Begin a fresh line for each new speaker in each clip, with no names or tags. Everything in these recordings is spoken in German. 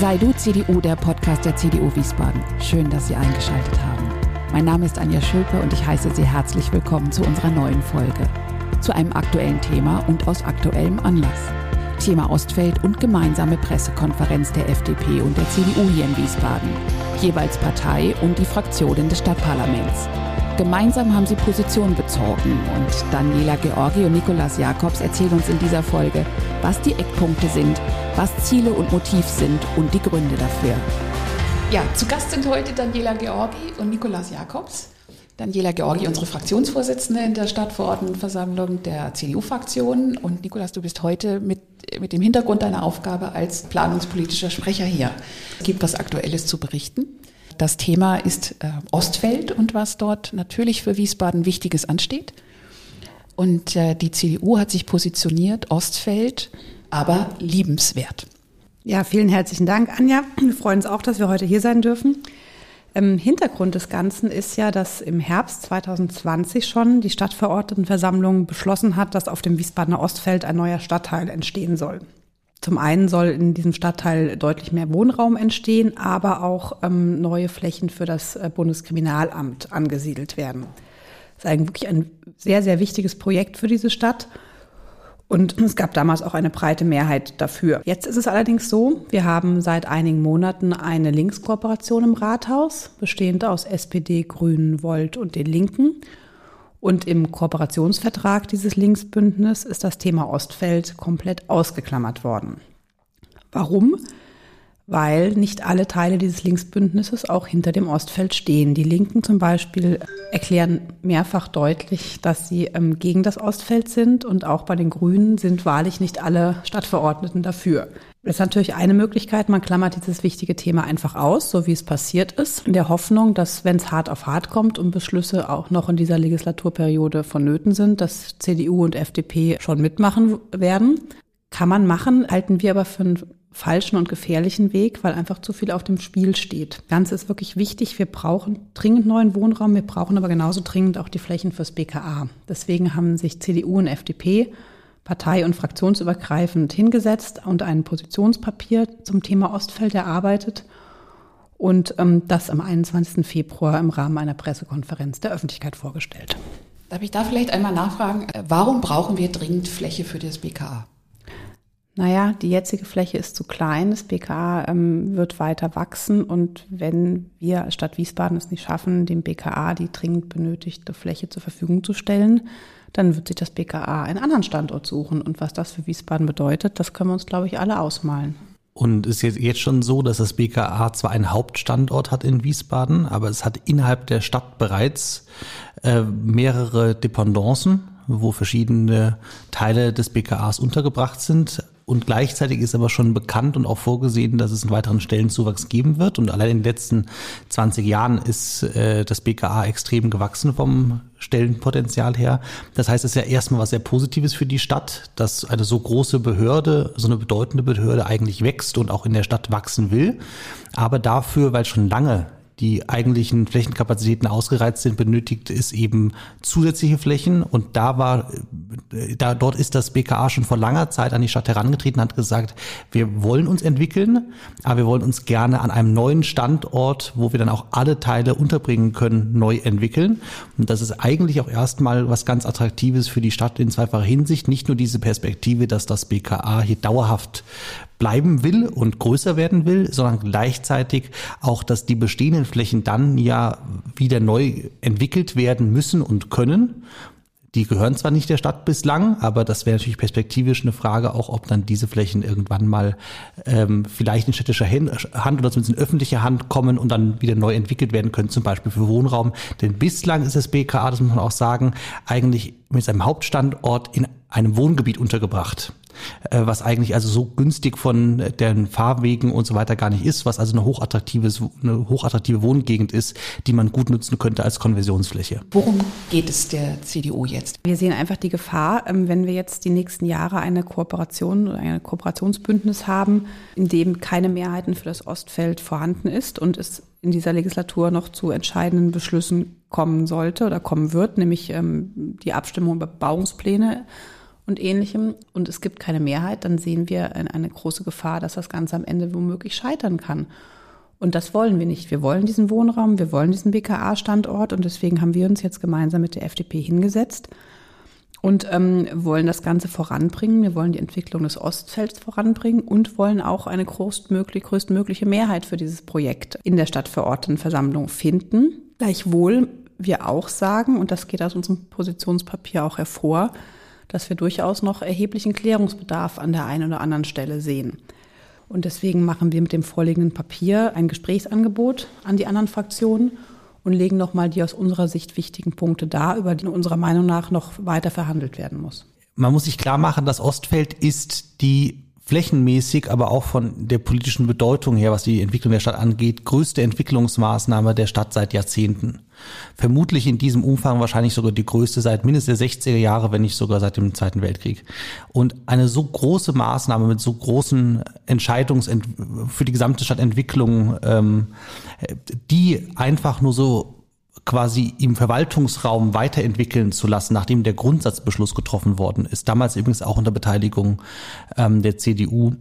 Sei du CDU, der Podcast der CDU Wiesbaden. Schön, dass Sie eingeschaltet haben. Mein Name ist Anja Schülpe und ich heiße Sie herzlich willkommen zu unserer neuen Folge. Zu einem aktuellen Thema und aus aktuellem Anlass. Thema Ostfeld und gemeinsame Pressekonferenz der FDP und der CDU hier in Wiesbaden. Jeweils Partei und die Fraktionen des Stadtparlaments. Gemeinsam haben sie Position bezogen und Daniela Georgi und Nikolas Jakobs erzählen uns in dieser Folge, was die Eckpunkte sind, was Ziele und Motiv sind und die Gründe dafür. Ja, zu Gast sind heute Daniela Georgi und Nikolas Jakobs. Daniela Georgi, unsere Fraktionsvorsitzende in der Stadtverordnetenversammlung der CDU-Fraktion. Und Nikolas, du bist heute mit, mit dem Hintergrund deiner Aufgabe als planungspolitischer Sprecher hier. Es gibt was Aktuelles zu berichten. Das Thema ist äh, Ostfeld und was dort natürlich für Wiesbaden Wichtiges ansteht. Und äh, die CDU hat sich positioniert, Ostfeld, aber liebenswert.
Ja, vielen herzlichen Dank, Anja. Wir freuen uns auch, dass wir heute hier sein dürfen. Ähm, Hintergrund des Ganzen ist ja, dass im Herbst 2020 schon die Stadtverordnetenversammlung beschlossen hat, dass auf dem Wiesbadener Ostfeld ein neuer Stadtteil entstehen soll. Zum einen soll in diesem Stadtteil deutlich mehr Wohnraum entstehen, aber auch ähm, neue Flächen für das äh, Bundeskriminalamt angesiedelt werden. Ist eigentlich wirklich ein sehr, sehr wichtiges Projekt für diese Stadt. Und es gab damals auch eine breite Mehrheit dafür. Jetzt ist es allerdings so, wir haben seit einigen Monaten eine Linkskooperation im Rathaus, bestehend aus SPD, Grünen, Volt und den Linken. Und im Kooperationsvertrag dieses Linksbündnisses ist das Thema Ostfeld komplett ausgeklammert worden. Warum? Weil nicht alle Teile dieses Linksbündnisses auch hinter dem Ostfeld stehen. Die Linken zum Beispiel erklären mehrfach deutlich, dass sie ähm, gegen das Ostfeld sind und auch bei den Grünen sind wahrlich nicht alle Stadtverordneten dafür. Das ist natürlich eine Möglichkeit. Man klammert dieses wichtige Thema einfach aus, so wie es passiert ist, in der Hoffnung, dass, wenn es hart auf hart kommt und Beschlüsse auch noch in dieser Legislaturperiode vonnöten sind, dass CDU und FDP schon mitmachen werden. Kann man machen, halten wir aber für einen falschen und gefährlichen Weg, weil einfach zu viel auf dem Spiel steht. Ganz ist wirklich wichtig. Wir brauchen dringend neuen Wohnraum. Wir brauchen aber genauso dringend auch die Flächen fürs BKA. Deswegen haben sich CDU und FDP partei- und fraktionsübergreifend hingesetzt und ein Positionspapier zum Thema Ostfeld erarbeitet und ähm, das am 21. Februar im Rahmen einer Pressekonferenz der Öffentlichkeit vorgestellt.
Darf ich da vielleicht einmal nachfragen, äh, warum brauchen wir dringend Fläche für das BKA?
Naja, die jetzige Fläche ist zu klein. Das BKA ähm, wird weiter wachsen. Und wenn wir als Stadt Wiesbaden es nicht schaffen, dem BKA die dringend benötigte Fläche zur Verfügung zu stellen, dann wird sich das BKA einen anderen Standort suchen. Und was das für Wiesbaden bedeutet, das können wir uns, glaube ich, alle ausmalen.
Und ist jetzt, schon so, dass das BKA zwar einen Hauptstandort hat in Wiesbaden, aber es hat innerhalb der Stadt bereits äh, mehrere Dependancen, wo verschiedene Teile des BKAs untergebracht sind. Und gleichzeitig ist aber schon bekannt und auch vorgesehen, dass es einen weiteren Stellenzuwachs geben wird. Und allein in den letzten 20 Jahren ist äh, das BKA extrem gewachsen vom Stellenpotenzial her. Das heißt, es ist ja erstmal was sehr Positives für die Stadt, dass eine so große Behörde, so eine bedeutende Behörde eigentlich wächst und auch in der Stadt wachsen will. Aber dafür, weil schon lange die eigentlichen Flächenkapazitäten ausgereizt sind, benötigt es eben zusätzliche Flächen. Und da war, da, dort ist das BKA schon vor langer Zeit an die Stadt herangetreten, hat gesagt, wir wollen uns entwickeln, aber wir wollen uns gerne an einem neuen Standort, wo wir dann auch alle Teile unterbringen können, neu entwickeln. Und das ist eigentlich auch erstmal was ganz Attraktives für die Stadt in zweifacher Hinsicht. Nicht nur diese Perspektive, dass das BKA hier dauerhaft bleiben will und größer werden will, sondern gleichzeitig auch, dass die bestehenden Flächen dann ja wieder neu entwickelt werden müssen und können. Die gehören zwar nicht der Stadt bislang, aber das wäre natürlich perspektivisch eine Frage, auch ob dann diese Flächen irgendwann mal ähm, vielleicht in städtischer Hand oder zumindest in öffentlicher Hand kommen und dann wieder neu entwickelt werden können, zum Beispiel für Wohnraum. Denn bislang ist das BKA, das muss man auch sagen, eigentlich mit seinem Hauptstandort in einem Wohngebiet untergebracht. Äh, was eigentlich also so günstig von den Fahrwegen und so weiter gar nicht ist, was also eine hochattraktives, eine hochattraktive Wohngegend ist, die man gut nutzen könnte als Konversionsfläche.
Worum geht es der CDU jetzt?
Wir sehen einfach die Gefahr, ähm, wenn wir jetzt die nächsten Jahre eine Kooperation oder ein Kooperationsbündnis haben, in dem keine Mehrheiten für das Ostfeld vorhanden ist und es in dieser Legislatur noch zu entscheidenden Beschlüssen kommen sollte oder kommen wird, nämlich ähm, die Abstimmung über Bauungspläne und ähnlichem und es gibt keine Mehrheit, dann sehen wir eine große Gefahr, dass das Ganze am Ende womöglich scheitern kann. Und das wollen wir nicht. Wir wollen diesen Wohnraum, wir wollen diesen BKA-Standort und deswegen haben wir uns jetzt gemeinsam mit der FDP hingesetzt und ähm, wollen das Ganze voranbringen. Wir wollen die Entwicklung des Ostfelds voranbringen und wollen auch eine größtmögliche, größtmögliche Mehrheit für dieses Projekt in der Stadtverordnetenversammlung finden. Gleichwohl wir auch sagen, und das geht aus unserem Positionspapier auch hervor, dass wir durchaus noch erheblichen Klärungsbedarf an der einen oder anderen Stelle sehen. Und deswegen machen wir mit dem vorliegenden Papier ein Gesprächsangebot an die anderen Fraktionen und legen nochmal die aus unserer Sicht wichtigen Punkte dar, über die unserer Meinung nach noch weiter verhandelt werden muss.
Man muss sich klar machen, das Ostfeld ist die flächenmäßig, aber auch von der politischen Bedeutung her, was die Entwicklung der Stadt angeht, größte Entwicklungsmaßnahme der Stadt seit Jahrzehnten. Vermutlich in diesem Umfang wahrscheinlich sogar die größte seit mindestens der 60er Jahre, wenn nicht sogar seit dem Zweiten Weltkrieg. Und eine so große Maßnahme mit so großen Entscheidungs für die gesamte Stadtentwicklung, ähm, die einfach nur so quasi im Verwaltungsraum weiterentwickeln zu lassen, nachdem der Grundsatzbeschluss getroffen worden ist, damals übrigens auch unter Beteiligung ähm, der CDU,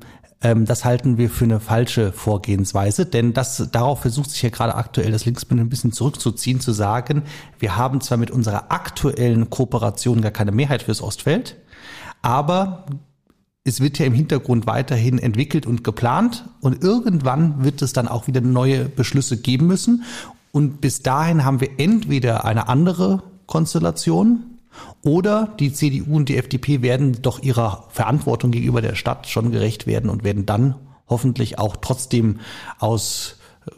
ähm, das halten wir für eine falsche Vorgehensweise, denn das, darauf versucht sich ja gerade aktuell das Linksbündnis ein bisschen zurückzuziehen, zu sagen, wir haben zwar mit unserer aktuellen Kooperation gar keine Mehrheit fürs Ostfeld, aber es wird ja im Hintergrund weiterhin entwickelt und geplant und irgendwann wird es dann auch wieder neue Beschlüsse geben müssen und bis dahin haben wir entweder eine andere Konstellation oder die CDU und die FDP werden doch ihrer Verantwortung gegenüber der Stadt schon gerecht werden und werden dann hoffentlich auch trotzdem aus äh,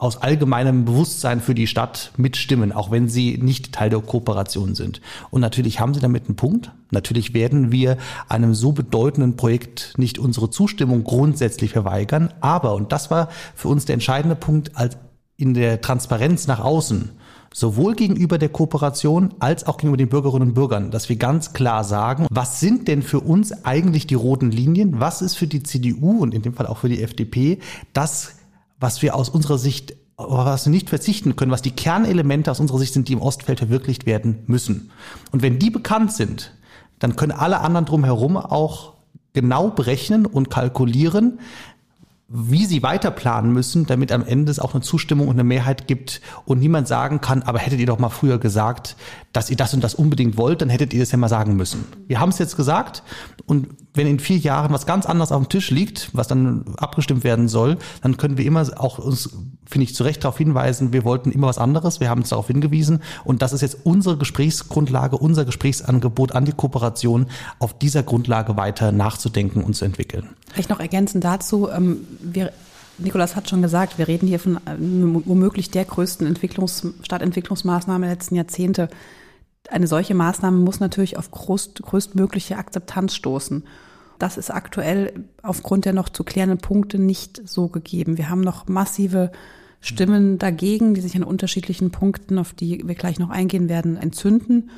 aus allgemeinem Bewusstsein für die Stadt mitstimmen, auch wenn sie nicht Teil der Kooperation sind. Und natürlich haben sie damit einen Punkt. Natürlich werden wir einem so bedeutenden Projekt nicht unsere Zustimmung grundsätzlich verweigern. Aber, und das war für uns der entscheidende Punkt, als in der Transparenz nach außen, sowohl gegenüber der Kooperation als auch gegenüber den Bürgerinnen und Bürgern, dass wir ganz klar sagen, was sind denn für uns eigentlich die roten Linien, was ist für die CDU und in dem Fall auch für die FDP das, was wir aus unserer Sicht was wir nicht verzichten können, was die Kernelemente aus unserer Sicht sind, die im Ostfeld verwirklicht werden müssen. Und wenn die bekannt sind, dann können alle anderen drumherum auch genau berechnen und kalkulieren, wie sie weiter planen müssen, damit am Ende es auch eine Zustimmung und eine Mehrheit gibt und niemand sagen kann, aber hättet ihr doch mal früher gesagt, dass ihr das und das unbedingt wollt, dann hättet ihr das ja mal sagen müssen. Wir haben es jetzt gesagt und wenn in vier Jahren was ganz anderes auf dem Tisch liegt, was dann abgestimmt werden soll, dann können wir immer auch uns, finde ich, zu Recht darauf hinweisen, wir wollten immer was anderes, wir haben uns darauf hingewiesen und das ist jetzt unsere Gesprächsgrundlage, unser Gesprächsangebot an die Kooperation, auf dieser Grundlage weiter nachzudenken und zu entwickeln.
Vielleicht noch ergänzend dazu, ähm, wir Nikolas hat schon gesagt, wir reden hier von äh, womöglich der größten Entwicklungs Stadtentwicklungsmaßnahme der letzten Jahrzehnte eine solche Maßnahme muss natürlich auf größt, größtmögliche Akzeptanz stoßen. Das ist aktuell aufgrund der noch zu klärenden Punkte nicht so gegeben. Wir haben noch massive Stimmen dagegen, die sich an unterschiedlichen Punkten, auf die wir gleich noch eingehen werden, entzünden.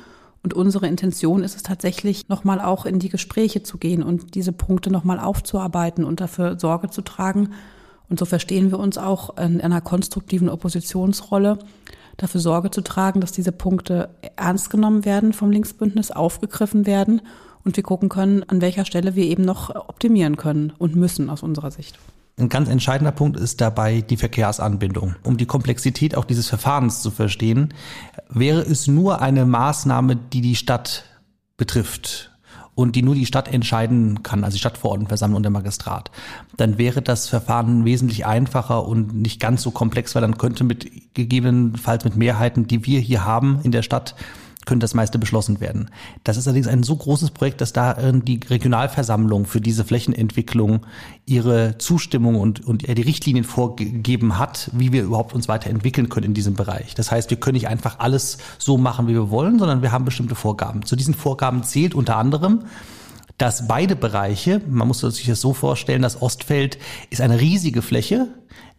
Und unsere Intention ist es tatsächlich, nochmal auch in die Gespräche zu gehen und diese Punkte nochmal aufzuarbeiten und dafür Sorge zu tragen. Und so verstehen wir uns auch in einer konstruktiven Oppositionsrolle, dafür Sorge zu tragen, dass diese Punkte ernst genommen werden vom Linksbündnis, aufgegriffen werden und wir gucken können, an welcher Stelle wir eben noch optimieren können und müssen aus unserer Sicht.
Ein ganz entscheidender Punkt ist dabei die Verkehrsanbindung. Um die Komplexität auch dieses Verfahrens zu verstehen, wäre es nur eine Maßnahme, die die Stadt betrifft und die nur die Stadt entscheiden kann, also die Stadtverordnetenversammlung und der Magistrat, dann wäre das Verfahren wesentlich einfacher und nicht ganz so komplex, weil dann könnte mit gegebenenfalls mit Mehrheiten, die wir hier haben in der Stadt, könnte das meiste beschlossen werden. Das ist allerdings ein so großes Projekt, dass da die Regionalversammlung für diese Flächenentwicklung ihre Zustimmung und, und die Richtlinien vorgegeben hat, wie wir überhaupt uns weiterentwickeln können in diesem Bereich. Das heißt, wir können nicht einfach alles so machen, wie wir wollen, sondern wir haben bestimmte Vorgaben. Zu diesen Vorgaben zählt unter anderem, dass beide Bereiche, man muss sich das so vorstellen, das Ostfeld ist eine riesige Fläche,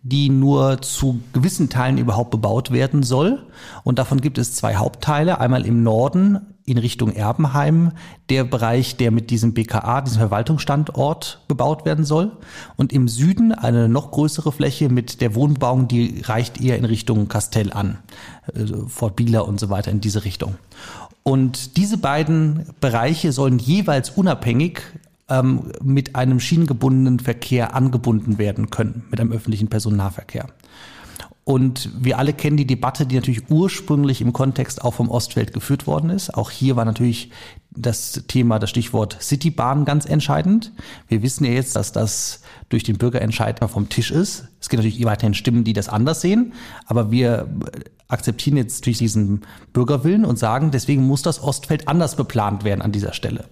die nur zu gewissen Teilen überhaupt bebaut werden soll. Und davon gibt es zwei Hauptteile. Einmal im Norden in Richtung Erbenheim, der Bereich, der mit diesem BKA, diesem Verwaltungsstandort bebaut werden soll. Und im Süden eine noch größere Fläche mit der Wohnbauung, die reicht eher in Richtung Kastell an, also Fort Bieler und so weiter in diese Richtung. Und diese beiden Bereiche sollen jeweils unabhängig ähm, mit einem schienengebundenen Verkehr angebunden werden können, mit einem öffentlichen Personennahverkehr. Und wir alle kennen die Debatte, die natürlich ursprünglich im Kontext auch vom Ostfeld geführt worden ist. Auch hier war natürlich das Thema, das Stichwort Citybahn ganz entscheidend. Wir wissen ja jetzt, dass das durch den Bürgerentscheid mal vom Tisch ist. Es gibt natürlich weiterhin Stimmen, die das anders sehen, aber wir akzeptieren jetzt durch diesen Bürgerwillen und sagen, deswegen muss das Ostfeld anders beplant werden an dieser Stelle.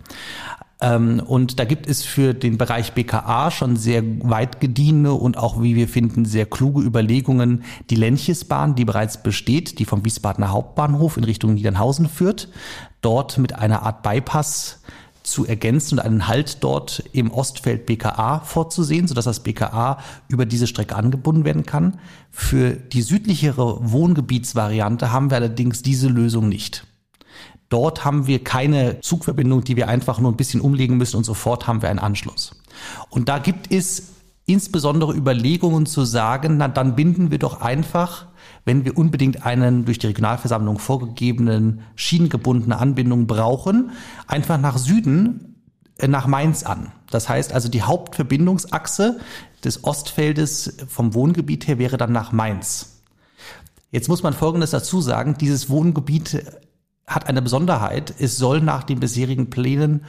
Ähm, und da gibt es für den Bereich BKA schon sehr weit gediehene und auch, wie wir finden, sehr kluge Überlegungen. Die Lenchesbahn, die bereits besteht, die vom Wiesbadener Hauptbahnhof in Richtung Niedernhausen führt, dort mit einer Art Bypass zu ergänzen und einen Halt dort im Ostfeld BKA vorzusehen, sodass das BKA über diese Strecke angebunden werden kann. Für die südlichere Wohngebietsvariante haben wir allerdings diese Lösung nicht. Dort haben wir keine Zugverbindung, die wir einfach nur ein bisschen umlegen müssen und sofort haben wir einen Anschluss. Und da gibt es insbesondere Überlegungen zu sagen, na dann binden wir doch einfach, wenn wir unbedingt einen durch die Regionalversammlung vorgegebenen schienengebundene Anbindung brauchen, einfach nach Süden äh, nach Mainz an. Das heißt also, die Hauptverbindungsachse des Ostfeldes vom Wohngebiet her wäre dann nach Mainz. Jetzt muss man Folgendes dazu sagen, dieses Wohngebiet hat eine Besonderheit. Es soll nach den bisherigen Plänen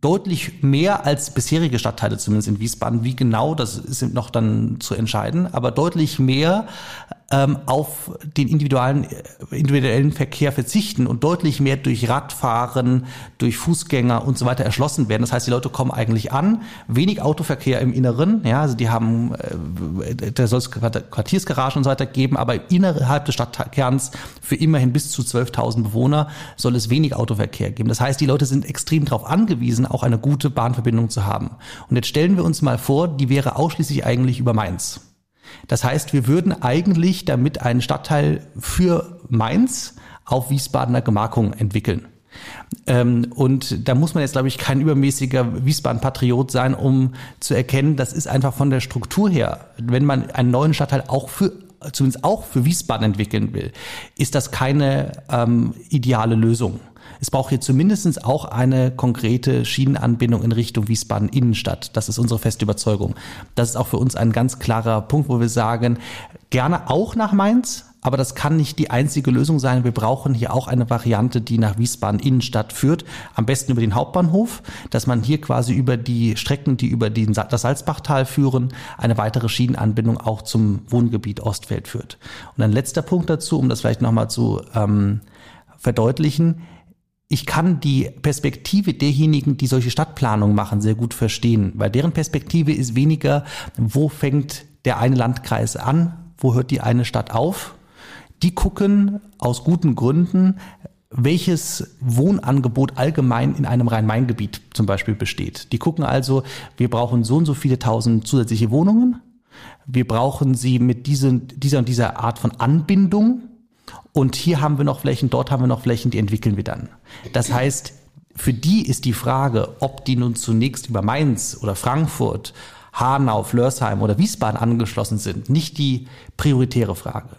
deutlich mehr als bisherige Stadtteile, zumindest in Wiesbaden. Wie genau, das ist noch dann zu entscheiden, aber deutlich mehr ähm, auf den individuellen, äh, individuellen Verkehr verzichten und deutlich mehr durch Radfahren, durch Fußgänger und so weiter erschlossen werden. Das heißt, die Leute kommen eigentlich an, wenig Autoverkehr im Inneren, ja, also die haben, äh, da soll es Quartiersgaragen und so weiter geben, aber innerhalb des Stadtkerns für immerhin bis zu 12.000 Bewohner soll es wenig Autoverkehr geben. Das heißt, die Leute sind extrem darauf angewiesen, auch eine gute Bahnverbindung zu haben. Und jetzt stellen wir uns mal vor, die wäre ausschließlich eigentlich über Mainz. Das heißt, wir würden eigentlich damit einen Stadtteil für Mainz auf Wiesbadener Gemarkung entwickeln. Ähm, und da muss man jetzt, glaube ich, kein übermäßiger Wiesbaden-Patriot sein, um zu erkennen, das ist einfach von der Struktur her, wenn man einen neuen Stadtteil auch für zumindest auch für Wiesbaden entwickeln will, ist das keine ähm, ideale Lösung. Es braucht hier zumindest auch eine konkrete Schienenanbindung in Richtung Wiesbaden Innenstadt. Das ist unsere feste Überzeugung. Das ist auch für uns ein ganz klarer Punkt, wo wir sagen, gerne auch nach Mainz, aber das kann nicht die einzige Lösung sein. Wir brauchen hier auch eine Variante, die nach Wiesbaden Innenstadt führt. Am besten über den Hauptbahnhof, dass man hier quasi über die Strecken, die über den, das Salzbachtal führen, eine weitere Schienenanbindung auch zum Wohngebiet Ostfeld führt. Und ein letzter Punkt dazu, um das vielleicht nochmal zu ähm, verdeutlichen ich kann die Perspektive derjenigen, die solche Stadtplanung machen, sehr gut verstehen, weil deren Perspektive ist weniger, wo fängt der eine Landkreis an, wo hört die eine Stadt auf. Die gucken aus guten Gründen, welches Wohnangebot allgemein in einem Rhein-Main-Gebiet zum Beispiel besteht. Die gucken also, wir brauchen so und so viele tausend zusätzliche Wohnungen. Wir brauchen sie mit diesen, dieser und dieser Art von Anbindung und hier haben wir noch Flächen, dort haben wir noch Flächen, die entwickeln wir dann. Das heißt, für die ist die Frage, ob die nun zunächst über Mainz oder Frankfurt, Hanau, Flörsheim oder Wiesbaden angeschlossen sind, nicht die prioritäre Frage.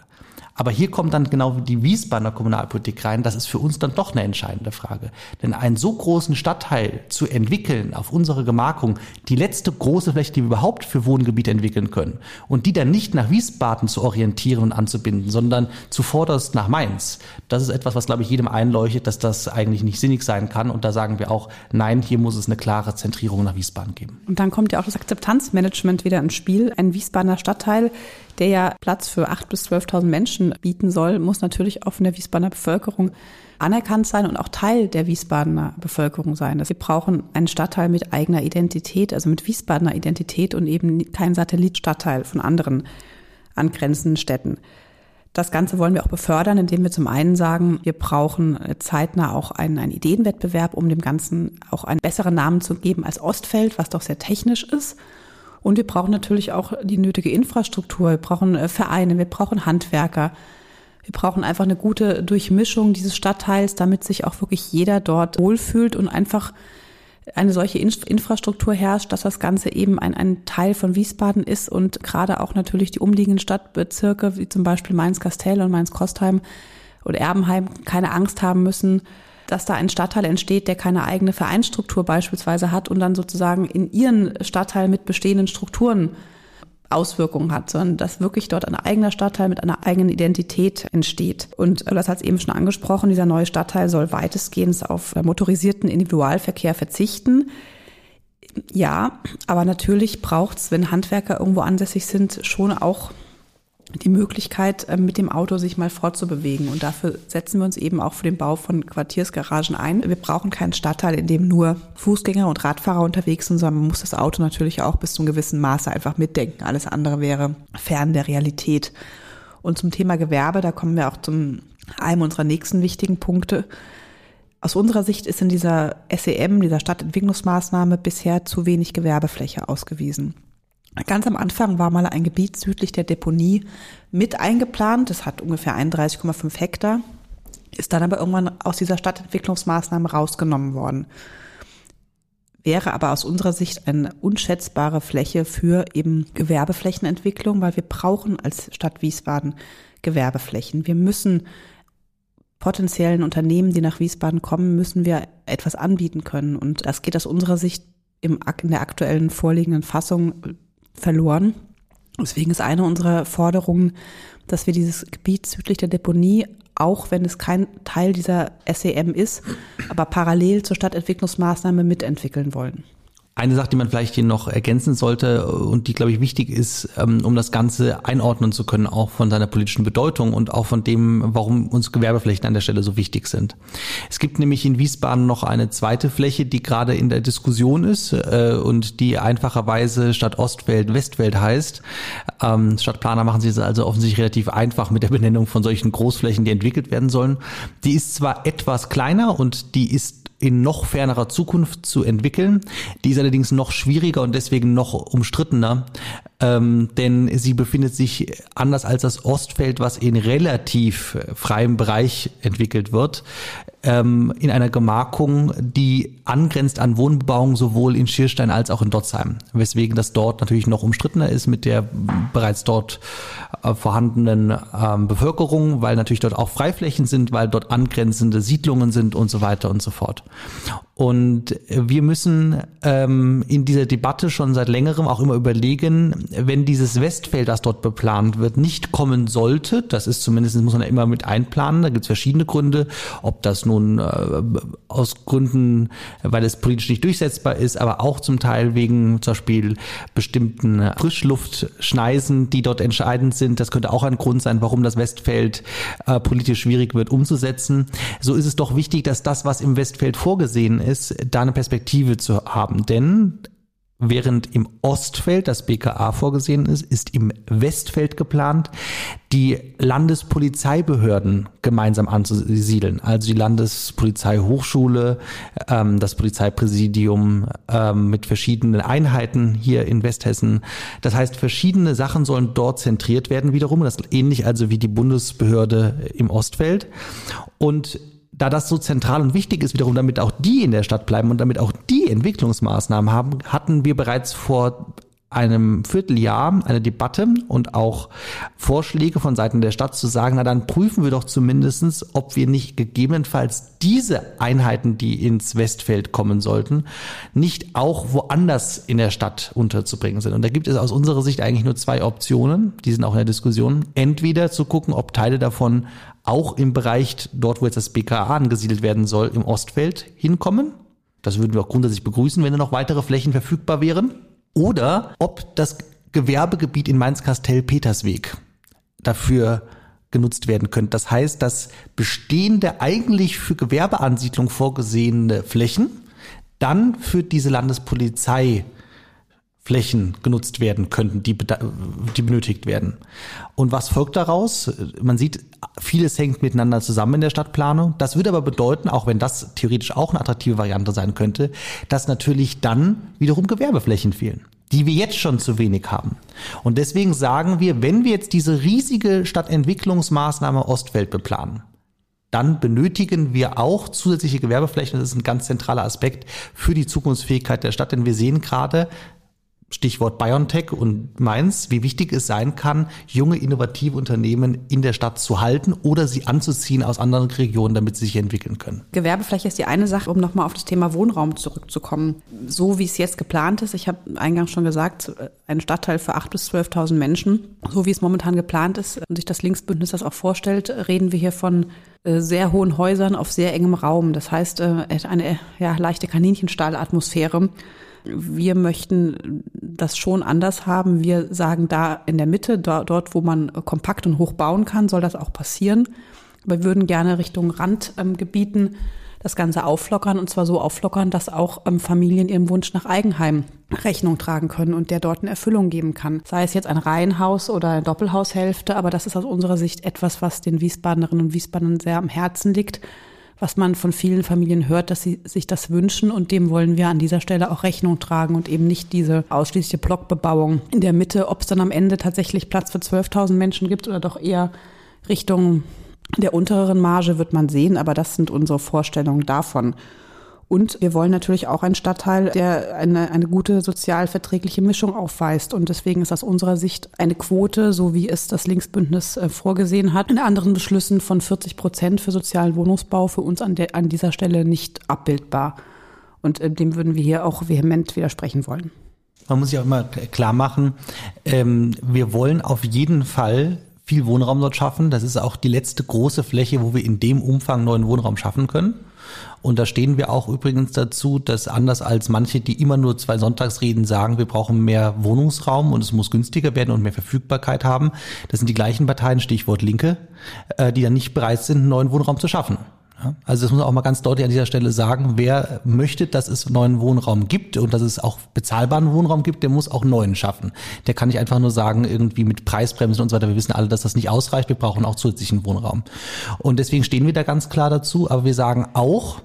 Aber hier kommt dann genau die Wiesbadener Kommunalpolitik rein. Das ist für uns dann doch eine entscheidende Frage. Denn einen so großen Stadtteil zu entwickeln auf unsere Gemarkung, die letzte große Fläche, die wir überhaupt für Wohngebiete entwickeln können, und die dann nicht nach Wiesbaden zu orientieren und anzubinden, sondern zuvorderst nach Mainz, das ist etwas, was, glaube ich, jedem einleuchtet, dass das eigentlich nicht sinnig sein kann. Und da sagen wir auch, nein, hier muss es eine klare Zentrierung nach Wiesbaden geben.
Und dann kommt ja auch das Akzeptanzmanagement wieder ins Spiel. Ein Wiesbadener Stadtteil, der ja Platz für 8.000 bis 12.000 Menschen bieten soll, muss natürlich auch von der Wiesbadener Bevölkerung anerkannt sein und auch Teil der Wiesbadener Bevölkerung sein. Wir brauchen einen Stadtteil mit eigener Identität, also mit Wiesbadener Identität und eben kein Satellitstadtteil von anderen angrenzenden Städten. Das Ganze wollen wir auch befördern, indem wir zum einen sagen, wir brauchen zeitnah auch einen, einen Ideenwettbewerb, um dem Ganzen auch einen besseren Namen zu geben als Ostfeld, was doch sehr technisch ist. Und wir brauchen natürlich auch die nötige Infrastruktur. Wir brauchen äh, Vereine, wir brauchen Handwerker. Wir brauchen einfach eine gute Durchmischung dieses Stadtteils, damit sich auch wirklich jeder dort wohlfühlt und einfach eine solche Infrastruktur herrscht, dass das Ganze eben ein, ein Teil von Wiesbaden ist und gerade auch natürlich die umliegenden Stadtbezirke, wie zum Beispiel Mainz-Kastell und Mainz-Kostheim, oder Erbenheim keine Angst haben müssen, dass da ein Stadtteil entsteht, der keine eigene Vereinsstruktur beispielsweise hat und dann sozusagen in ihren Stadtteil mit bestehenden Strukturen Auswirkungen hat, sondern dass wirklich dort ein eigener Stadtteil mit einer eigenen Identität entsteht. Und das hat es eben schon angesprochen, dieser neue Stadtteil soll weitestgehend auf motorisierten Individualverkehr verzichten. Ja, aber natürlich braucht es, wenn Handwerker irgendwo ansässig sind, schon auch die Möglichkeit, ähm, mit dem Auto sich mal fortzubewegen. Und dafür setzen wir uns eben auch für den Bau von Quartiersgaragen ein. Wir brauchen keinen Stadtteil, in dem nur Fußgänger und Radfahrer unterwegs sind, sondern man muss das Auto natürlich auch bis zu einem gewissen Maße einfach mitdenken. Alles andere wäre fern der Realität. Und zum Thema Gewerbe, da kommen wir auch zum einem unserer nächsten wichtigen Punkte. Aus unserer Sicht ist in dieser SEM, dieser Stadtentwicklungsmaßnahme, bisher zu wenig Gewerbefläche ausgewiesen. Ganz am Anfang war mal ein Gebiet südlich der Deponie mit eingeplant. Das hat ungefähr 31,5 Hektar, ist dann aber irgendwann aus dieser Stadtentwicklungsmaßnahme rausgenommen worden. Wäre aber aus unserer Sicht eine unschätzbare Fläche für eben Gewerbeflächenentwicklung, weil wir brauchen als Stadt Wiesbaden Gewerbeflächen. Wir müssen potenziellen Unternehmen, die nach Wiesbaden kommen, müssen wir etwas anbieten können. Und das geht aus unserer Sicht im, in der aktuellen vorliegenden Fassung verloren. Deswegen ist eine unserer Forderungen, dass wir dieses Gebiet südlich der Deponie, auch wenn es kein Teil dieser SEM ist, aber parallel zur Stadtentwicklungsmaßnahme mitentwickeln wollen.
Eine Sache, die man vielleicht hier noch ergänzen sollte und die, glaube ich, wichtig ist, ähm, um das Ganze einordnen zu können, auch von seiner politischen Bedeutung und auch von dem, warum uns Gewerbeflächen an der Stelle so wichtig sind. Es gibt nämlich in Wiesbaden noch eine zweite Fläche, die gerade in der Diskussion ist äh, und die einfacherweise statt Ostfeld Westfeld heißt. Ähm, Stadtplaner machen sich also offensichtlich relativ einfach mit der Benennung von solchen Großflächen, die entwickelt werden sollen. Die ist zwar etwas kleiner und die ist in noch fernerer Zukunft zu entwickeln. Die ist allerdings noch schwieriger und deswegen noch umstrittener, ähm, denn sie befindet sich anders als das Ostfeld, was in relativ freiem Bereich entwickelt wird, ähm, in einer Gemarkung, die angrenzt an Wohnbebauung sowohl in Schierstein als auch in Dotzheim, weswegen das dort natürlich noch umstrittener ist mit der bereits dort äh, vorhandenen ähm, Bevölkerung, weil natürlich dort auch Freiflächen sind, weil dort angrenzende Siedlungen sind und so weiter und so fort. Und wir müssen ähm, in dieser Debatte schon seit längerem auch immer überlegen, wenn dieses Westfeld, das dort beplant wird, nicht kommen sollte, das ist zumindest, muss man ja immer mit einplanen, da gibt es verschiedene Gründe, ob das nun äh, aus Gründen, weil es politisch nicht durchsetzbar ist, aber auch zum Teil wegen zum Beispiel bestimmten Frischluftschneisen, die dort entscheidend sind. Das könnte auch ein Grund sein, warum das Westfeld äh, politisch schwierig wird umzusetzen. So ist es doch wichtig, dass das, was im Westfeld vorgesehen ist, ist, da eine Perspektive zu haben. Denn während im Ostfeld das BKA vorgesehen ist, ist im Westfeld geplant, die Landespolizeibehörden gemeinsam anzusiedeln. Also die Landespolizeihochschule, ähm, das Polizeipräsidium ähm, mit verschiedenen Einheiten hier in Westhessen. Das heißt, verschiedene Sachen sollen dort zentriert werden wiederum. Das ähnlich also wie die Bundesbehörde im Ostfeld. Und da das so zentral und wichtig ist, wiederum damit auch die in der Stadt bleiben und damit auch die Entwicklungsmaßnahmen haben, hatten wir bereits vor einem Vierteljahr eine Debatte und auch Vorschläge von Seiten der Stadt zu sagen, na dann prüfen wir doch zumindestens, ob wir nicht gegebenenfalls diese Einheiten, die ins Westfeld kommen sollten, nicht auch woanders in der Stadt unterzubringen sind. Und da gibt es aus unserer Sicht eigentlich nur zwei Optionen, die sind auch in der Diskussion. Entweder zu gucken, ob Teile davon auch im Bereich dort, wo jetzt das BKA angesiedelt werden soll, im Ostfeld hinkommen. Das würden wir auch grundsätzlich begrüßen, wenn da noch weitere Flächen verfügbar wären. Oder ob das Gewerbegebiet in Mainz-Kastell-Petersweg dafür genutzt werden könnte. Das heißt, dass bestehende eigentlich für Gewerbeansiedlung vorgesehene Flächen dann für diese Landespolizei Flächen genutzt werden könnten, die, die benötigt werden. Und was folgt daraus? Man sieht, vieles hängt miteinander zusammen in der Stadtplanung. Das würde aber bedeuten, auch wenn das theoretisch auch eine attraktive Variante sein könnte, dass natürlich dann wiederum Gewerbeflächen fehlen die wir jetzt schon zu wenig haben. Und deswegen sagen wir, wenn wir jetzt diese riesige Stadtentwicklungsmaßnahme Ostfeld beplanen, dann benötigen wir auch zusätzliche Gewerbeflächen. Das ist ein ganz zentraler Aspekt für die Zukunftsfähigkeit der Stadt, denn wir sehen gerade, Stichwort BioNTech und Mainz, wie wichtig es sein kann, junge innovative Unternehmen in der Stadt zu halten oder sie anzuziehen aus anderen Regionen, damit sie sich entwickeln können.
Gewerbefläche ist die eine Sache, um nochmal auf das Thema Wohnraum zurückzukommen. So wie es jetzt geplant ist, ich habe eingangs schon gesagt, ein Stadtteil für 8.000 bis 12.000 Menschen, so wie es momentan geplant ist und sich das Linksbündnis das auch vorstellt, reden wir hier von äh, sehr hohen Häusern auf sehr engem Raum. Das heißt, äh, eine ja, leichte Kaninchenstahlatmosphäre wir möchten das schon anders haben. Wir sagen da in der Mitte, dort, wo man kompakt und hoch bauen kann, soll das auch passieren. Aber wir würden gerne Richtung Randgebieten das Ganze auflockern und zwar so auflockern, dass auch ähm, Familien ihrem Wunsch nach Eigenheim Rechnung tragen können und der dort eine Erfüllung geben kann. Sei es jetzt ein Reihenhaus oder eine Doppelhaushälfte, aber das ist aus unserer Sicht etwas, was den Wiesbadenerinnen und Wiesbadenern sehr am Herzen liegt was man von vielen Familien hört, dass sie sich das wünschen. Und dem wollen wir an dieser Stelle auch Rechnung tragen und eben nicht diese ausschließliche Blockbebauung in der Mitte, ob es dann am Ende tatsächlich Platz für 12.000 Menschen gibt oder doch eher Richtung der unteren Marge wird man sehen, aber das sind unsere Vorstellungen davon. Und wir wollen natürlich auch einen Stadtteil, der eine, eine gute sozialverträgliche Mischung aufweist. Und deswegen ist aus unserer Sicht eine Quote, so wie es das Linksbündnis äh, vorgesehen hat, in anderen Beschlüssen von 40 Prozent für sozialen Wohnungsbau für uns an, der, an dieser Stelle nicht abbildbar. Und äh, dem würden wir hier auch vehement widersprechen wollen.
Man muss sich auch immer klar machen, ähm, wir wollen auf jeden Fall viel Wohnraum dort schaffen. Das ist auch die letzte große Fläche, wo wir in dem Umfang neuen Wohnraum schaffen können. Und da stehen wir auch übrigens dazu, dass anders als manche, die immer nur zwei Sonntagsreden sagen, wir brauchen mehr Wohnungsraum und es muss günstiger werden und mehr Verfügbarkeit haben, das sind die gleichen Parteien, Stichwort Linke, äh, die dann nicht bereit sind, einen neuen Wohnraum zu schaffen. Also das muss man auch mal ganz deutlich an dieser Stelle sagen, wer möchte, dass es neuen Wohnraum gibt und dass es auch bezahlbaren Wohnraum gibt, der muss auch neuen schaffen. Der kann nicht einfach nur sagen, irgendwie mit Preisbremsen und so weiter, wir wissen alle, dass das nicht ausreicht, wir brauchen auch zusätzlichen Wohnraum. Und deswegen stehen wir da ganz klar dazu, aber wir sagen auch,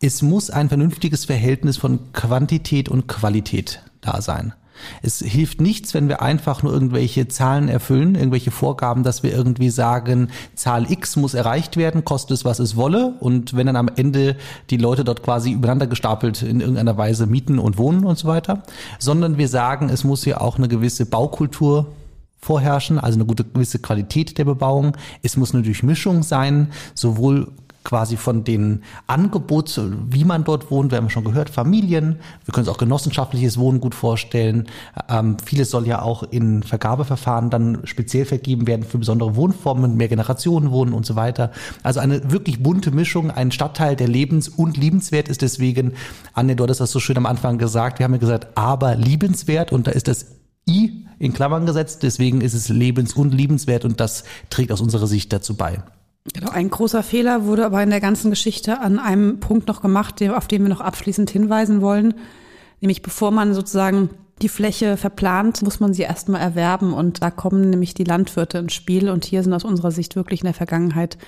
es muss ein vernünftiges Verhältnis von Quantität und Qualität da sein. Es hilft nichts, wenn wir einfach nur irgendwelche Zahlen erfüllen, irgendwelche Vorgaben, dass wir irgendwie sagen, Zahl X muss erreicht werden, kostet es, was es wolle. Und wenn dann am Ende die Leute dort quasi übereinander gestapelt in irgendeiner Weise mieten und wohnen und so weiter, sondern wir sagen, es muss ja auch eine gewisse Baukultur vorherrschen, also eine gute gewisse Qualität der Bebauung. Es muss eine Durchmischung sein, sowohl quasi von den Angebot, wie man dort wohnt. Wir haben schon gehört, Familien. Wir können uns auch genossenschaftliches Wohnen gut vorstellen. Ähm, vieles soll ja auch in Vergabeverfahren dann speziell vergeben werden für besondere Wohnformen, mehr Generationen wohnen und so weiter. Also eine wirklich bunte Mischung, ein Stadtteil, der lebens- und liebenswert ist. Deswegen, Anne, du hattest das so schön am Anfang gesagt. Wir haben ja gesagt, aber liebenswert und da ist das I in Klammern gesetzt. Deswegen ist es lebens- und liebenswert und das trägt aus unserer Sicht dazu bei.
Genau, ein großer Fehler wurde aber in der ganzen Geschichte an einem Punkt noch gemacht, auf den wir noch abschließend hinweisen wollen. Nämlich bevor man sozusagen die Fläche verplant, muss man sie erstmal erwerben. Und da kommen nämlich die Landwirte ins Spiel. Und hier sind aus unserer Sicht wirklich in der Vergangenheit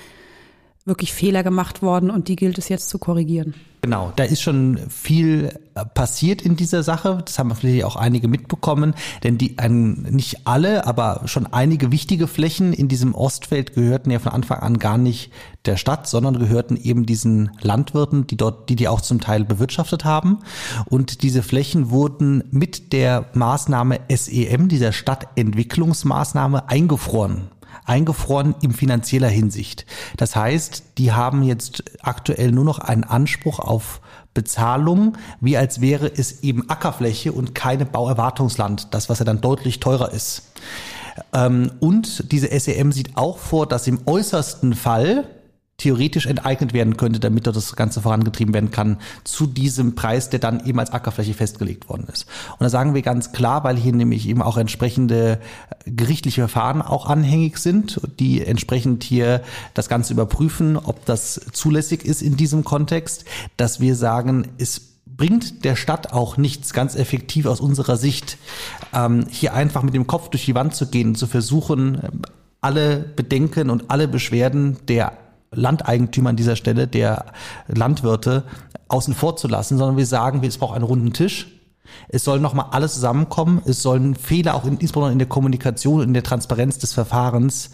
wirklich Fehler gemacht worden und die gilt es jetzt zu korrigieren.
Genau, da ist schon viel äh, passiert in dieser Sache. Das haben vielleicht auch einige mitbekommen, denn die ein, nicht alle, aber schon einige wichtige Flächen in diesem Ostfeld gehörten ja von Anfang an gar nicht der Stadt, sondern gehörten eben diesen Landwirten, die dort, die die auch zum Teil bewirtschaftet haben. Und diese Flächen wurden mit der Maßnahme SEM, dieser Stadtentwicklungsmaßnahme, eingefroren eingefroren in finanzieller Hinsicht. Das heißt, die haben jetzt aktuell nur noch einen Anspruch auf Bezahlung, wie als wäre es eben Ackerfläche und keine Bauerwartungsland, das was ja dann deutlich teurer ist. Ähm, und diese SEM sieht auch vor, dass im äußersten Fall theoretisch enteignet werden könnte, damit dort das Ganze vorangetrieben werden kann zu diesem Preis, der dann eben als Ackerfläche festgelegt worden ist. Und da sagen wir ganz klar, weil hier nämlich eben auch entsprechende gerichtliche Verfahren auch anhängig sind, die entsprechend hier das Ganze überprüfen, ob das zulässig ist in diesem Kontext, dass wir sagen, es bringt der Stadt auch nichts ganz effektiv aus unserer Sicht, ähm, hier einfach mit dem Kopf durch die Wand zu gehen und zu versuchen, alle Bedenken und alle Beschwerden der Landeigentümer an dieser Stelle, der Landwirte, außen vor zu lassen, sondern wir sagen, es braucht einen runden Tisch. Es soll nochmal alles zusammenkommen. Es sollen Fehler auch in, insbesondere in der Kommunikation, in der Transparenz des Verfahrens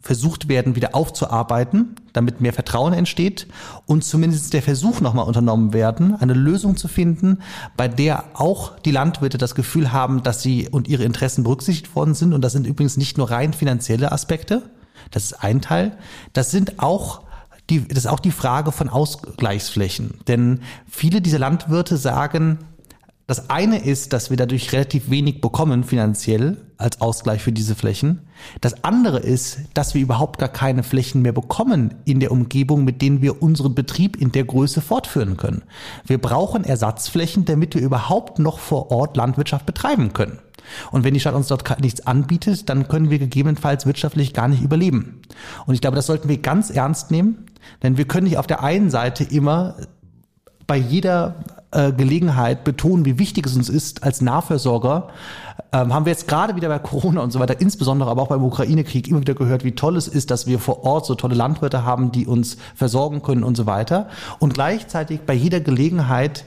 versucht werden, wieder aufzuarbeiten, damit mehr Vertrauen entsteht und zumindest der Versuch nochmal unternommen werden, eine Lösung zu finden, bei der auch die Landwirte das Gefühl haben, dass sie und ihre Interessen berücksichtigt worden sind. Und das sind übrigens nicht nur rein finanzielle Aspekte, das ist ein Teil, das sind auch die, das ist auch die Frage von Ausgleichsflächen. Denn viele dieser Landwirte sagen, das eine ist, dass wir dadurch relativ wenig bekommen finanziell als Ausgleich für diese Flächen. Das andere ist, dass wir überhaupt gar keine Flächen mehr bekommen in der Umgebung, mit denen wir unseren Betrieb in der Größe fortführen können. Wir brauchen Ersatzflächen, damit wir überhaupt noch vor Ort Landwirtschaft betreiben können. Und wenn die Stadt uns dort nichts anbietet, dann können wir gegebenenfalls wirtschaftlich gar nicht überleben. Und ich glaube, das sollten wir ganz ernst nehmen, denn wir können nicht auf der einen Seite immer bei jeder äh, Gelegenheit betonen, wie wichtig es uns ist als Nahversorger. Ähm, haben wir jetzt gerade wieder bei Corona und so weiter, insbesondere aber auch beim Ukraine-Krieg immer wieder gehört, wie toll es ist, dass wir vor Ort so tolle Landwirte haben, die uns versorgen können und so weiter. Und gleichzeitig bei jeder Gelegenheit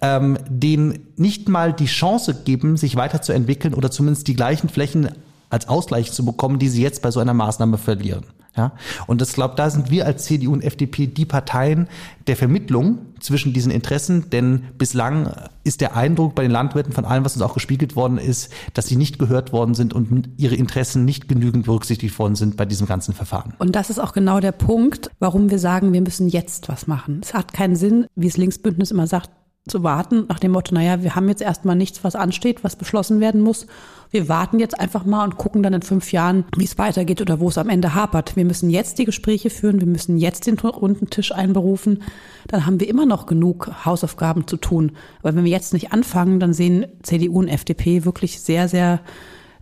ähm, denen nicht mal die Chance geben, sich weiterzuentwickeln oder zumindest die gleichen Flächen als Ausgleich zu bekommen, die sie jetzt bei so einer Maßnahme verlieren. Ja, und das glaube, da sind wir als CDU und FDP die Parteien der Vermittlung zwischen diesen Interessen, denn bislang ist der Eindruck bei den Landwirten von allem, was uns auch gespiegelt worden ist, dass sie nicht gehört worden sind und ihre Interessen nicht genügend berücksichtigt worden sind bei diesem ganzen Verfahren.
Und das ist auch genau der Punkt, warum wir sagen, wir müssen jetzt was machen. Es hat keinen Sinn, wie es Linksbündnis immer sagt, zu warten, nach dem Motto, naja, wir haben jetzt erstmal nichts, was ansteht, was beschlossen werden muss. Wir warten jetzt einfach mal und gucken dann in fünf Jahren, wie es weitergeht oder wo es am Ende hapert. Wir müssen jetzt die Gespräche führen, wir müssen jetzt den runden Tisch einberufen. Dann haben wir immer noch genug Hausaufgaben zu tun. Aber wenn wir jetzt nicht anfangen, dann sehen CDU und FDP wirklich sehr, sehr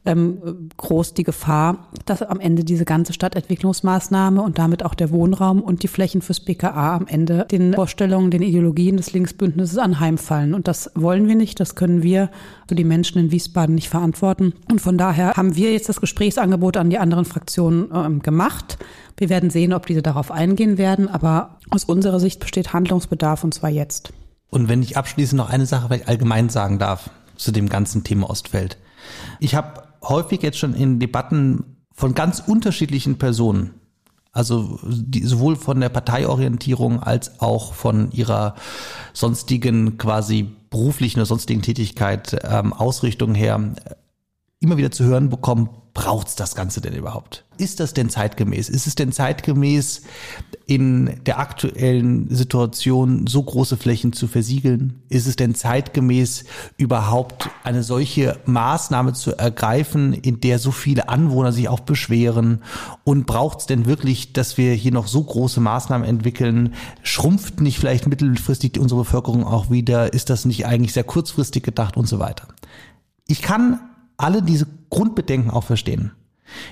ähm, groß die Gefahr, dass am Ende diese ganze Stadtentwicklungsmaßnahme und damit auch der Wohnraum und die Flächen fürs BKA am Ende den Vorstellungen, den Ideologien des Linksbündnisses anheimfallen. Und das wollen wir nicht, das können wir für die Menschen in Wiesbaden nicht verantworten. Und von daher haben wir jetzt das Gesprächsangebot an die anderen Fraktionen ähm, gemacht. Wir werden sehen, ob diese darauf eingehen werden, aber aus unserer Sicht besteht Handlungsbedarf und zwar jetzt.
Und wenn ich abschließend noch eine Sache allgemein sagen darf zu dem ganzen Thema Ostfeld. Ich habe häufig jetzt schon in Debatten von ganz unterschiedlichen Personen, also die, sowohl von der Parteiorientierung als auch von ihrer sonstigen quasi beruflichen oder sonstigen Tätigkeit, ähm, Ausrichtung her, immer wieder zu hören bekommen, braucht's das Ganze denn überhaupt? Ist das denn zeitgemäß? Ist es denn zeitgemäß, in der aktuellen Situation so große Flächen zu versiegeln? Ist es denn zeitgemäß, überhaupt eine solche Maßnahme zu ergreifen, in der so viele Anwohner sich auch beschweren? Und braucht's denn wirklich, dass wir hier noch so große Maßnahmen entwickeln? Schrumpft nicht vielleicht mittelfristig unsere Bevölkerung auch wieder? Ist das nicht eigentlich sehr kurzfristig gedacht und so weiter? Ich kann alle diese Grundbedenken auch verstehen.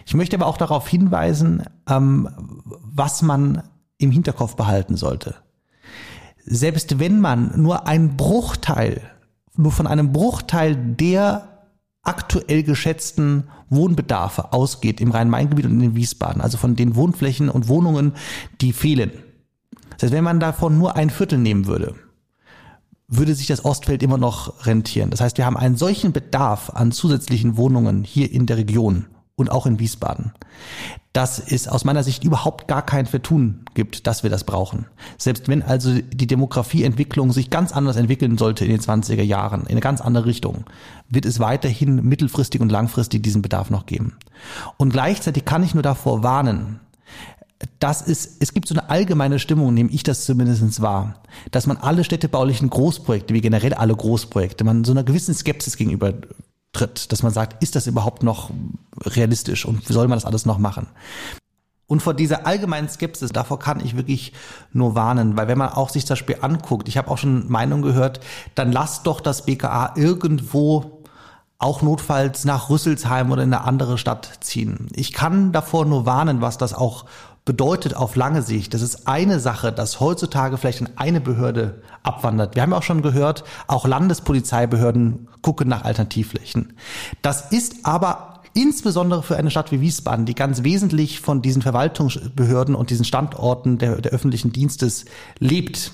Ich möchte aber auch darauf hinweisen, ähm, was man im Hinterkopf behalten sollte. Selbst wenn man nur einen Bruchteil, nur von einem Bruchteil der aktuell geschätzten Wohnbedarfe ausgeht im Rhein-Main-Gebiet und in Wiesbaden, also von den Wohnflächen und Wohnungen, die fehlen. Das heißt, wenn man davon nur ein Viertel nehmen würde, würde sich das Ostfeld immer noch rentieren. Das heißt, wir haben einen solchen Bedarf an zusätzlichen Wohnungen hier in der Region und auch in Wiesbaden, dass es aus meiner Sicht überhaupt gar kein Vertun gibt, dass wir das brauchen. Selbst wenn also die Demografieentwicklung sich ganz anders entwickeln sollte in den 20er Jahren, in eine ganz andere Richtung, wird es weiterhin mittelfristig und langfristig diesen Bedarf noch geben. Und gleichzeitig kann ich nur davor warnen, das ist, es gibt so eine allgemeine Stimmung, nehme ich das zumindest wahr, dass man alle städtebaulichen Großprojekte, wie generell alle Großprojekte, man so einer gewissen Skepsis gegenüber tritt, dass man sagt, ist das überhaupt noch realistisch und soll man das alles noch machen? Und vor dieser allgemeinen Skepsis, davor kann ich wirklich nur warnen, weil wenn man auch sich das Spiel anguckt, ich habe auch schon Meinungen gehört, dann lasst doch das BKA irgendwo auch notfalls nach Rüsselsheim oder in eine andere Stadt ziehen. Ich kann davor nur warnen, was das auch bedeutet auf lange Sicht, das ist eine Sache, dass heutzutage vielleicht in eine Behörde abwandert. Wir haben ja auch schon gehört, auch Landespolizeibehörden gucken nach Alternativflächen. Das ist aber insbesondere für eine Stadt wie Wiesbaden, die ganz wesentlich von diesen Verwaltungsbehörden und diesen Standorten der, der öffentlichen Dienstes lebt,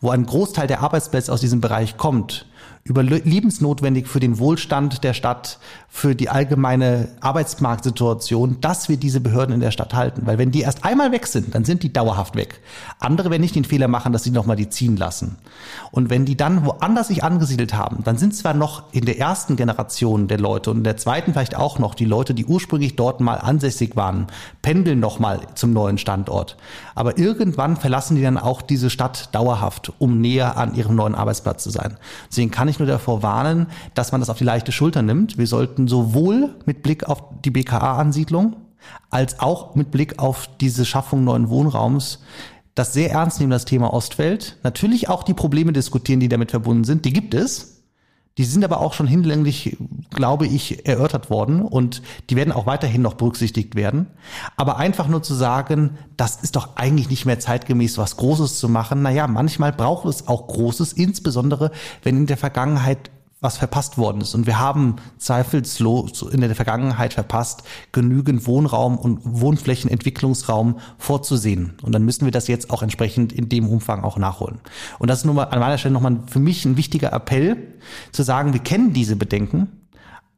wo ein Großteil der Arbeitsplätze aus diesem Bereich kommt, überlebensnotwendig für den Wohlstand der Stadt, für die allgemeine Arbeitsmarktsituation, dass wir diese Behörden in der Stadt halten. Weil wenn die erst einmal weg sind, dann sind die dauerhaft weg. Andere werden nicht den Fehler machen, dass sie nochmal die ziehen lassen. Und wenn die dann woanders sich angesiedelt haben, dann sind zwar noch in der ersten Generation der Leute und in der zweiten vielleicht auch noch die Leute, die ursprünglich dort mal ansässig waren, pendeln nochmal zum neuen Standort. Aber irgendwann verlassen die dann auch diese Stadt dauerhaft, um näher an ihrem neuen Arbeitsplatz zu sein. Deswegen kann ich nur davor warnen, dass man das auf die leichte Schulter nimmt. Wir sollten sowohl mit Blick auf die BKA-Ansiedlung als auch mit Blick auf diese Schaffung neuen Wohnraums das sehr ernst nehmen, das Thema Ostfeld. Natürlich auch die Probleme diskutieren, die damit verbunden sind. Die gibt es. Die sind aber auch schon hinlänglich, glaube ich, erörtert worden und die werden auch weiterhin noch berücksichtigt werden. Aber einfach nur zu sagen, das ist doch eigentlich nicht mehr zeitgemäß, was Großes zu machen. Naja, manchmal braucht es auch Großes, insbesondere wenn in der Vergangenheit was verpasst worden ist. Und wir haben zweifellos in der Vergangenheit verpasst, genügend Wohnraum und Wohnflächenentwicklungsraum vorzusehen. Und dann müssen wir das jetzt auch entsprechend in dem Umfang auch nachholen. Und das ist nun mal an meiner Stelle nochmal für mich ein wichtiger Appell, zu sagen, wir kennen diese Bedenken.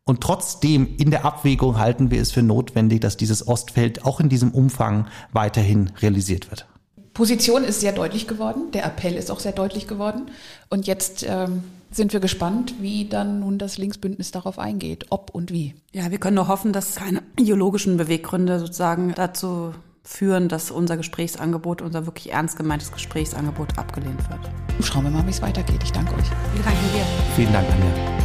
Und trotzdem in der Abwägung halten wir es für notwendig, dass dieses Ostfeld auch in diesem Umfang weiterhin realisiert wird.
Position ist sehr deutlich geworden, der Appell ist auch sehr deutlich geworden. Und jetzt ähm, sind wir gespannt, wie dann nun das Linksbündnis darauf eingeht, ob und wie.
Ja, wir können nur hoffen, dass keine ideologischen Beweggründe sozusagen dazu führen, dass unser Gesprächsangebot, unser wirklich ernst gemeintes Gesprächsangebot abgelehnt wird.
Schauen wir mal, wie es weitergeht. Ich danke euch.
Wir danken dir.
Vielen Dank, Anja.